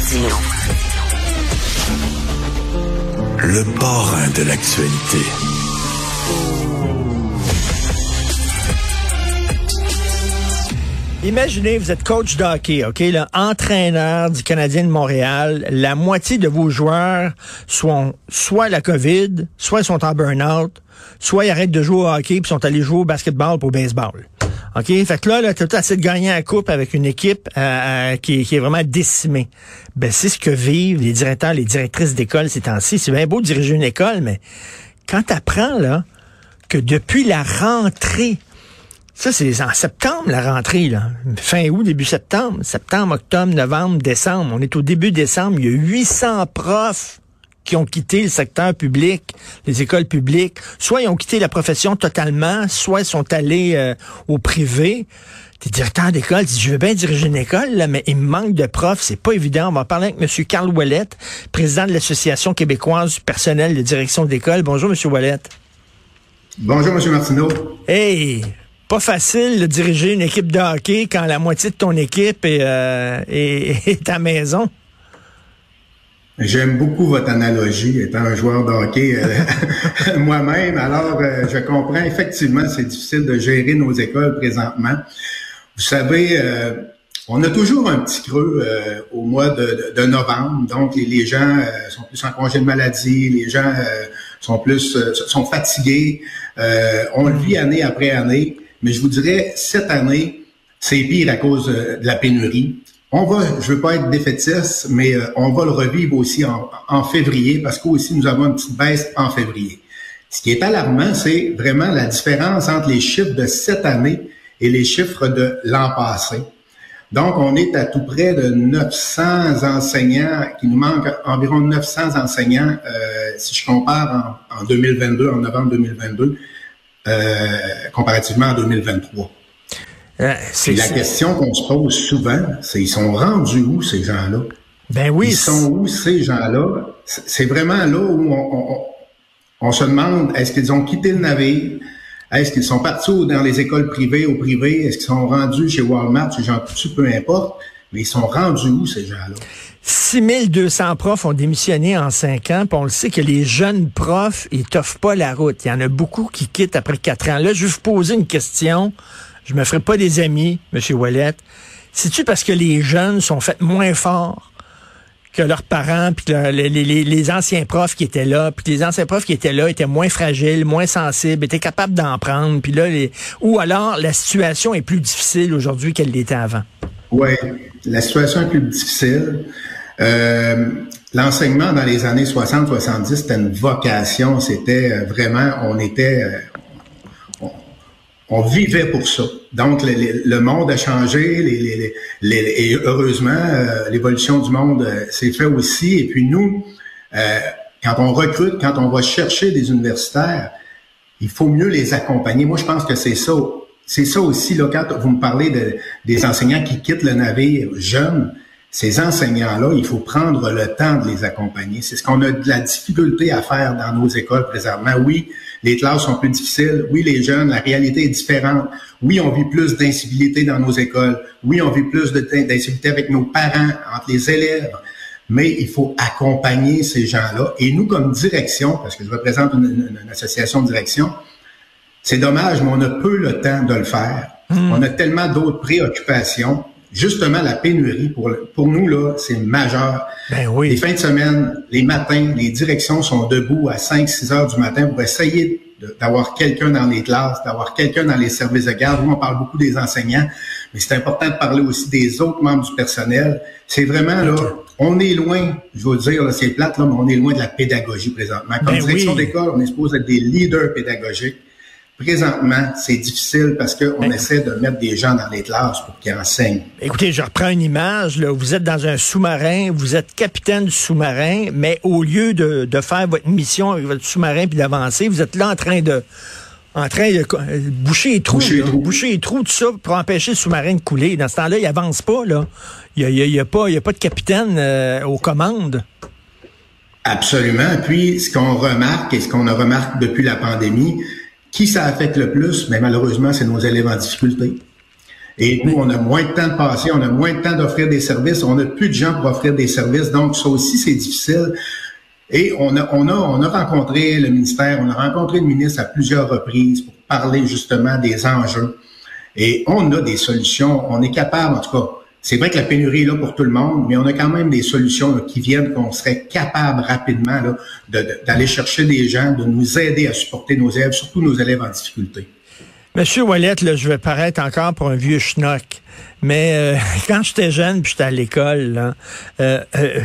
Martino. Le parrain de l'actualité. Imaginez, vous êtes coach de hockey, OK, là, entraîneur du Canadien de Montréal. La moitié de vos joueurs sont soit la COVID, soit ils sont en burn-out, soit ils arrêtent de jouer au hockey puis sont allés jouer au basketball pour baseball. OK? Fait que là, là tu as essayé de gagner la coupe avec une équipe euh, euh, qui, qui, est vraiment décimée. Ben, c'est ce que vivent les directeurs, les directrices d'école ces temps-ci. C'est bien beau de diriger une école, mais quand tu apprends, là, que depuis la rentrée ça, c'est en septembre, la rentrée, là. Fin août, début septembre. Septembre, octobre, novembre, décembre. On est au début décembre. Il y a 800 profs qui ont quitté le secteur public, les écoles publiques. Soit ils ont quitté la profession totalement, soit ils sont allés euh, au privé. T'es directeur d'école, dis, je veux bien diriger une école, là, mais il me manque de profs, c'est pas évident. On va parler avec M. Carl Wallet, président de l'Association québécoise du personnel de direction d'école. Bonjour, M. Wallet. Bonjour, M. Martineau. Hey, pas facile de diriger une équipe de hockey quand la moitié de ton équipe est, euh, est, à maison. J'aime beaucoup votre analogie, étant un joueur de hockey euh, moi-même. Alors, euh, je comprends effectivement, c'est difficile de gérer nos écoles présentement. Vous savez, on a toujours un petit creux au mois de, de, novembre. Donc, les, les gens sont plus en congé de maladie, les gens sont plus sont fatigués. on le vit année après année. Mais je vous dirais, cette année, c'est pire à cause euh, de la pénurie. On va, je veux pas être défaitiste, mais euh, on va le revivre aussi en, février parce qu'aussi nous avons une petite baisse en février. Ce qui est alarmant, c'est vraiment la différence entre les chiffres de cette année et les chiffres de l'an passé. Donc, on est à tout près de 900 enseignants, qui nous manque environ 900 enseignants, euh, si je compare en, en 2022, en novembre 2022, euh, comparativement à 2023. Euh, c'est la question qu'on se pose souvent, c'est ils sont rendus où ces gens-là? Ben oui. Ils sont où ces gens-là? C'est vraiment là où on, on, se demande est-ce qu'ils ont quitté le navire? Est-ce qu'ils sont partis dans les écoles privées ou privées? Est-ce qu'ils sont rendus chez Walmart, chez Jean Coutu, peu importe? Mais ils sont rendus où, ces gens-là? 6200 profs ont démissionné en cinq ans, puis on le sait que les jeunes profs, ils t'offrent pas la route. Il y en a beaucoup qui quittent après quatre ans. Là, je vais vous poser une question. Je me ferai pas des amis, M. Wallet. C'est-tu parce que les jeunes sont faits moins forts que leurs parents, puis les, anciens profs qui étaient là, puis les anciens profs qui étaient là étaient moins fragiles, moins sensibles, étaient capables d'en prendre, puis là, les... ou alors la situation est plus difficile aujourd'hui qu'elle l'était avant? Oui, la situation est plus difficile. Euh, l'enseignement dans les années 60-70, c'était une vocation, c'était euh, vraiment, on était, euh, on, vivait pour ça. Donc, le, monde a changé, et heureusement, l'évolution du monde s'est fait aussi. Et puis nous, quand on recrute, quand on va chercher des universitaires, il faut mieux les accompagner. Moi, je pense que c'est ça. C'est ça aussi, là, quand vous me parlez de, des enseignants qui quittent le navire jeunes, ces enseignants-là, il faut prendre le temps de les accompagner. C'est ce qu'on a de la difficulté à faire dans nos écoles présentement. Oui, les classes sont plus difficiles. Oui, les jeunes, la réalité est différente. Oui, on vit plus d'incivilité dans nos écoles. Oui, on vit plus d'incivilité avec nos parents, entre les élèves. Mais il faut accompagner ces gens-là. Et nous, comme direction, parce que je représente une, association de direction, c'est dommage, mais on a peu le temps de le faire. Hmm. On a tellement d'autres préoccupations justement la pénurie pour pour nous là, c'est majeur. Ben oui. Les fins de semaine, les matins, les directions sont debout à 5 6 heures du matin pour essayer d'avoir quelqu'un dans les classes, d'avoir quelqu'un dans les services de garde. Nous, on parle beaucoup des enseignants, mais c'est important de parler aussi des autres membres du personnel. C'est vraiment là, on est loin, je veux dire, c'est plate là, mais on est loin de la pédagogie présentement. Comme ben direction d'école, on est supposé être des leaders pédagogiques. Présentement, c'est difficile parce qu'on ben, essaie de mettre des gens dans les classes pour qu'ils enseignent. Écoutez, je reprends une image. Là. Vous êtes dans un sous-marin, vous êtes capitaine du sous-marin, mais au lieu de, de faire votre mission avec votre sous-marin puis d'avancer, vous êtes là en train de en train de boucher les trous, boucher, les trous. boucher les trous, tout ça, pour empêcher le sous-marin de couler. Dans ce temps-là, il avance pas. Là. Il n'y a, y a, pas, y a pas de capitaine euh, aux commandes. Absolument. Puis, ce qu'on remarque et ce qu'on a remarqué depuis la pandémie, qui ça affecte le plus? Mais malheureusement, c'est nos élèves en difficulté. Et nous, on a moins de temps de passer, on a moins de temps d'offrir des services, on n'a plus de gens pour offrir des services. Donc, ça aussi, c'est difficile. Et on a, on, a, on a rencontré le ministère, on a rencontré le ministre à plusieurs reprises pour parler justement des enjeux. Et on a des solutions, on est capable, en tout cas, c'est vrai que la pénurie est là pour tout le monde, mais on a quand même des solutions qui viennent qu'on serait capable rapidement d'aller chercher des gens, de nous aider à supporter nos élèves, surtout nos élèves en difficulté. Monsieur Wallet, là, je vais paraître encore pour un vieux schnock, mais euh, quand j'étais jeune, puis j'étais à l'école, euh, euh,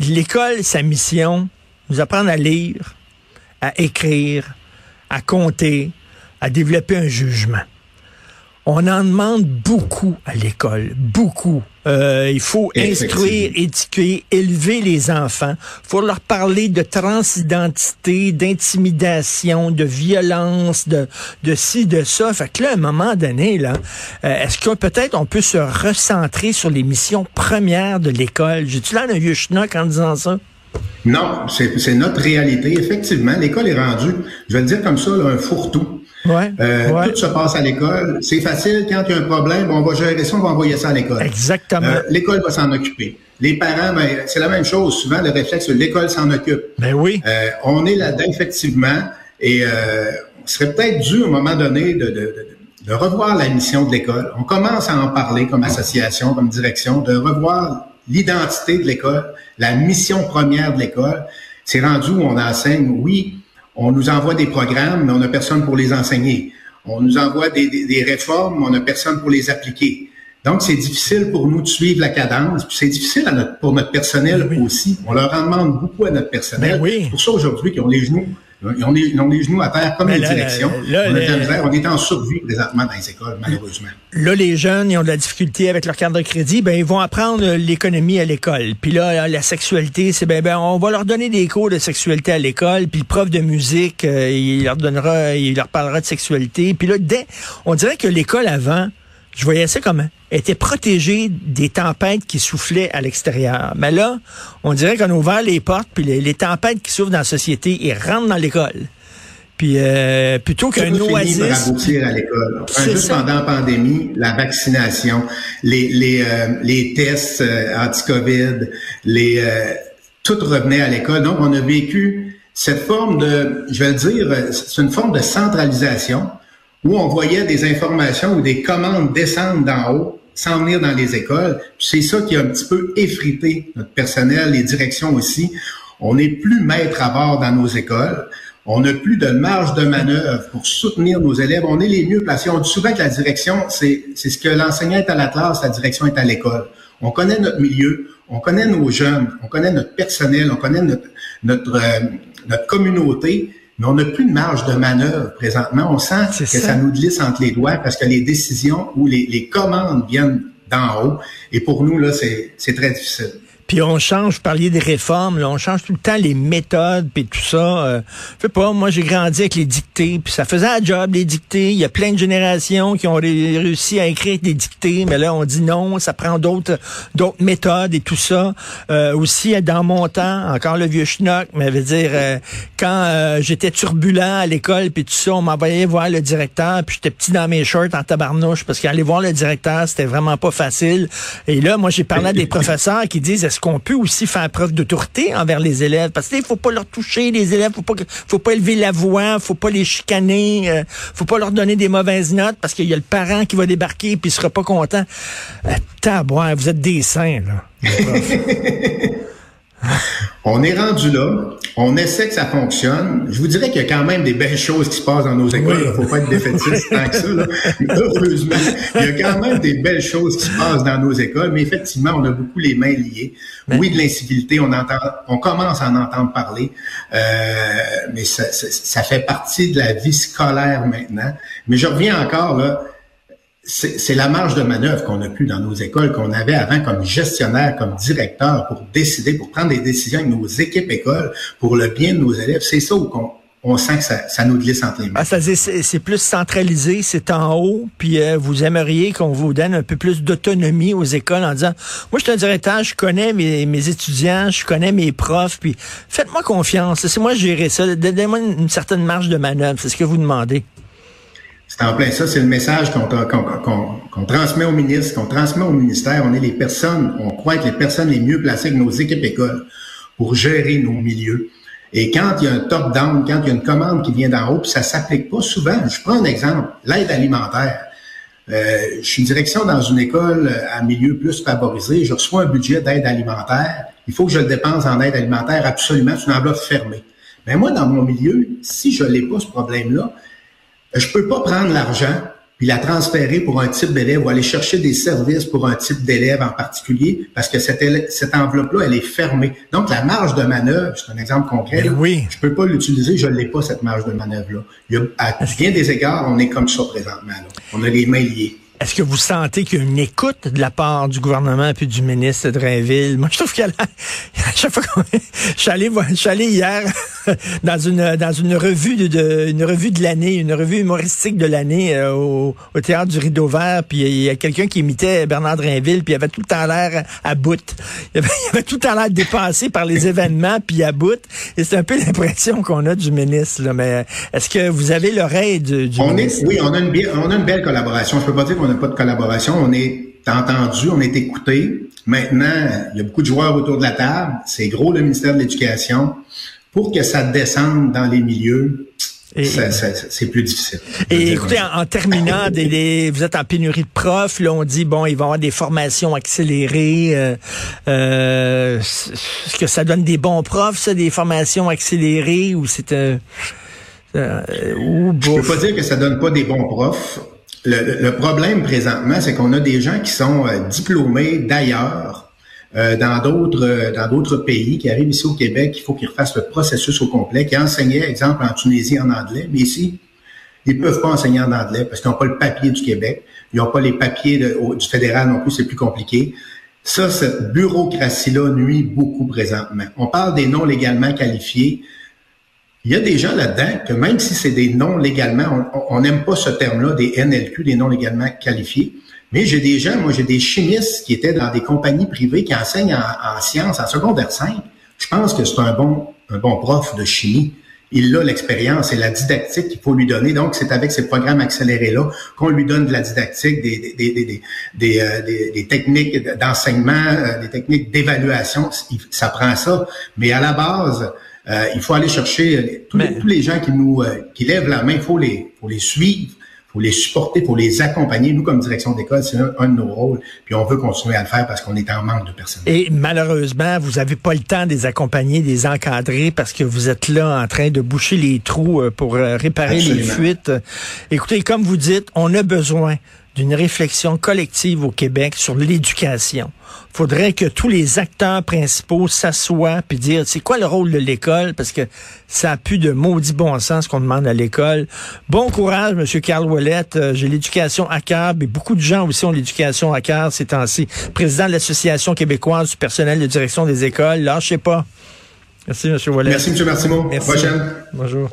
l'école, sa mission, nous apprendre à lire, à écrire, à compter, à développer un jugement. On en demande beaucoup à l'école, beaucoup. Euh, il faut instruire, éduquer, élever les enfants. Il faut leur parler de transidentité, d'intimidation, de violence, de, de ci, de ça. Fait que là, à un moment donné, là, euh, est-ce que peut-être on peut se recentrer sur les missions premières de l'école? J'ai-tu l'air d'un vieux schnock en disant ça? Non, c'est notre réalité. Effectivement, l'école est rendue, je vais le dire comme ça, un fourre-tout. Euh, tout se passe à l'école. C'est facile. Quand il y a un problème, on va gérer ça, on va envoyer ça à l'école. Exactement. Euh, l'école va s'en occuper. Les parents, ben, c'est la même chose. Souvent, le réflexe, l'école s'en occupe. Ben oui. Euh, on est là-dedans, effectivement. Et on serait peut-être dû, à un moment donné, de, de, de, revoir la mission de l'école. On commence à en parler comme association, comme direction, de revoir l'identité de l'école, la mission première de l'école. C'est rendu où on enseigne, oui, on nous envoie des programmes, mais on n'a personne pour les enseigner. On nous envoie des, réformes, mais on n'a personne pour les appliquer. Donc, c'est difficile pour nous de suivre la cadence. Puis c'est difficile pour notre personnel aussi. On leur en demande beaucoup à notre personnel. oui. C'est pour ça aujourd'hui qu'ils ont les genoux on est, on les genoux à terre comme la direction. on, est en survie présentement dans les écoles, malheureusement. Là, les jeunes, ils ont de la difficulté avec leur carte de crédit. Ben, ils vont apprendre l'économie à l'école. Puis là, la sexualité, c'est ben, ben, on va leur donner des cours de sexualité à l'école. Puis le prof de musique, euh, il leur donnera, il leur parlera de sexualité. Puis là, dès, on dirait que l'école avant, je voyais ça comme était protégée des tempêtes qui soufflaient à l'extérieur. Mais là, on dirait qu'on a ouvert les portes, puis les, tempêtes qui souffrent dans la société, ils rentrent dans l'école. Puis euh, plutôt qu'un oasis. à l'école. Juste pendant la pandémie, la vaccination, les les, euh, les tests euh, anti-Covid, les euh, tout revenait à l'école. Donc on a vécu cette forme de, je vais le dire, c'est une forme de centralisation où on voyait des informations ou des commandes descendre d'en haut sans venir dans les écoles. C'est ça qui a un petit peu effrité notre personnel, les directions aussi. On n'est plus maître à bord dans nos écoles. On n'a plus de marge de manœuvre pour soutenir nos élèves. On est les mieux placés. On dit souvent que la direction, c'est ce que l'enseignant est à la classe, la direction est à l'école. On connaît notre milieu, on connaît nos jeunes, on connaît notre personnel, on connaît notre, notre, euh, notre communauté mais on n'a plus de marge de manœuvre présentement. On sent que ça. nous glisse entre les doigts parce que les décisions ou les, les commandes viennent d'en haut. Et pour nous, là, c'est très difficile. Puis on change, vous parliez des réformes, là, on change tout le temps les méthodes puis tout ça. Euh, je sais pas, moi j'ai grandi avec les dictées, puis ça faisait un job les dictées. Il y a plein de générations qui ont réussi à écrire des dictées, mais là on dit non, ça prend d'autres d'autres méthodes et tout ça. Euh, aussi dans mon temps, encore le vieux schnock, mais veut dire euh, quand euh, j'étais turbulent à l'école puis tout ça, on m'envoyait voir le directeur, puis j'étais petit dans mes shorts en tabarnouche parce qu'aller voir le directeur c'était vraiment pas facile. Et là moi j'ai parlé à des professeurs qui disent est-ce qu'on peut aussi faire preuve d'autorité envers les élèves? Parce qu'il faut pas leur toucher, les élèves, faut pas, faut pas élever la voix, faut pas les chicaner, euh, faut pas leur donner des mauvaises notes parce qu'il y a le parent qui va débarquer puis il sera pas content. Euh, vous êtes des saints, là. On est rendu là. On essaie que ça fonctionne. Je vous dirais qu'il y a quand même des belles choses qui se passent dans nos écoles. Il ne faut pas être défaitiste tant que ça. Heureusement, il y a quand même des belles choses qui se passent dans nos écoles. Mais effectivement, on a beaucoup les mains liées. Oui, de l'incivilité, on entend, on commence à en entendre parler. Euh, mais ça, ça fait partie de la vie scolaire maintenant. Mais je reviens encore là c'est la marge de manœuvre qu'on a plus dans nos écoles, qu'on avait avant comme gestionnaire, comme directeur, pour décider, pour prendre des décisions avec nos équipes écoles, pour le bien de nos élèves. C'est ça où on, sent que ça, ça, nous glisse entre les mains. Ah, c'est plus centralisé, c'est en haut, puis euh, vous aimeriez qu'on vous donne un peu plus d'autonomie aux écoles en disant, moi je suis un directeur, je connais mes, mes étudiants, je connais mes profs, puis faites-moi confiance, c'est moi gérer ça, donnez-moi une certaine marge de manœuvre, c'est ce que vous demandez. C'est en plein ça, c'est le message qu'on transmet au ministre, qu'on transmet au ministère. On est les personnes, on croit être les personnes les mieux placées que nos équipes écoles pour gérer nos milieux. Et quand il y a un top-down, quand il y a une commande qui vient d'en haut, puis ça s'applique pas souvent. Je prends un exemple, l'aide alimentaire. Euh, je suis direction dans une école à milieu plus favorisé. Je reçois un budget d'aide alimentaire. Il faut que je le dépense en aide alimentaire absolument. C'est une enveloppe fermée. Mais moi, dans mon milieu, si je n'ai pas ce problème-là, je peux pas prendre l'argent puis la transférer pour un type d'élève ou aller chercher des services pour un type d'élève en particulier parce que cette, cette enveloppe-là, elle est fermée. Donc, la marge de manœuvre, c'est un exemple concret, oui. je peux pas l'utiliser, je l'ai pas, cette marge de manœuvre-là. à bien des égards, on est comme ça présentement. Là. On a les mains liées. Est-ce que vous sentez qu'il y a une écoute de la part du gouvernement et du ministre de Drainville? Moi, je trouve qu'à chaque fois que je suis allé, je suis allé hier dans une dans une revue de, une revue de l'année, une revue humoristique de l'année euh, au, au, théâtre du Rideau Vert, puis il y a quelqu'un qui imitait Bernard Drainville, puis il avait tout le temps l'air à bout. Il avait, il avait, tout le temps l'air dépassé par les événements, puis à bout. Et c'est un peu l'impression qu'on a du ministre. Là. Mais est-ce que vous avez l'oreille du, du on ministre? Est, oui, on a une on a une belle collaboration. Je peux pas dire on n'a pas de collaboration. On est entendu, on est écouté. Maintenant, il y a beaucoup de joueurs autour de la table. C'est gros le ministère de l'Éducation. Pour que ça descende dans les milieux, c'est plus difficile. Et écoutez, en, terminant, des, vous êtes en pénurie de profs. Là, on dit bon, il va y avoir des formations accélérées. Euh, euh, Est-ce que ça donne des bons profs, ça, des formations accélérées, ou c'est euh, euh, Je peux pas dire que ça donne pas des bons profs. Le, problème présentement, c'est qu'on a des gens qui sont euh, diplômés d'ailleurs, euh, dans d'autres euh, dans d'autres pays, qui arrivent ici au Québec, il faut qu'ils refassent le processus au complet, qui enseignaient, exemple, en Tunisie en anglais, mais ici, ils peuvent pas enseigner en anglais parce qu'ils n'ont pas le papier du Québec, ils n'ont pas les papiers du fédéral non plus, c'est plus compliqué. Ça, cette bureaucratie-là nuit beaucoup présentement. On parle des non légalement qualifiés. Il y a des gens là-dedans que même si c'est des non légalement, on n'aime pas ce terme-là, des NLQ, des non légalement qualifiés. Mais j'ai des gens, moi j'ai des chimistes qui étaient dans des compagnies privées qui enseignent en, sciences, en secondaire 5. Je pense que c'est un bon, un bon prof de chimie. Il a l'expérience et la didactique qu'il faut lui donner. Donc, c'est avec ces programmes accélérés-là qu'on lui donne de la didactique, des, euh, techniques d'enseignement, euh, des techniques d'évaluation. Ça prend ça. Mais à la base, euh, il faut aller chercher euh, tous, les, gens qui nous euh, qui lèvent la main, il faut les, faut les suivre, il faut les supporter, il faut les accompagner. Nous, comme direction d'école, c'est un, de nos rôles. Puis on veut continuer à le faire parce qu'on est en manque de personnel. Et malheureusement, vous n'avez pas le temps de les accompagner, de les encadrer parce que vous êtes là en train de boucher les trous pour réparer les fuites. Écoutez, comme vous dites, on a besoin d'une réflexion collective au Québec sur l'éducation. Faudrait que tous les acteurs principaux s'assoient puis dire c'est quoi le rôle de l'école? Parce que ça a plus de maudit bon sens qu'on demande à l'école. Bon courage, Monsieur Carl Ouellet. Euh, j'ai l'éducation à cœur, mais beaucoup de gens aussi ont l'éducation à cœur ces temps-ci. Président de l'Association québécoise du personnel de direction des écoles. Lâchez pas. Merci, Monsieur Ouellet. Merci, M. Martineau. Merci. Prochaine. Bonjour.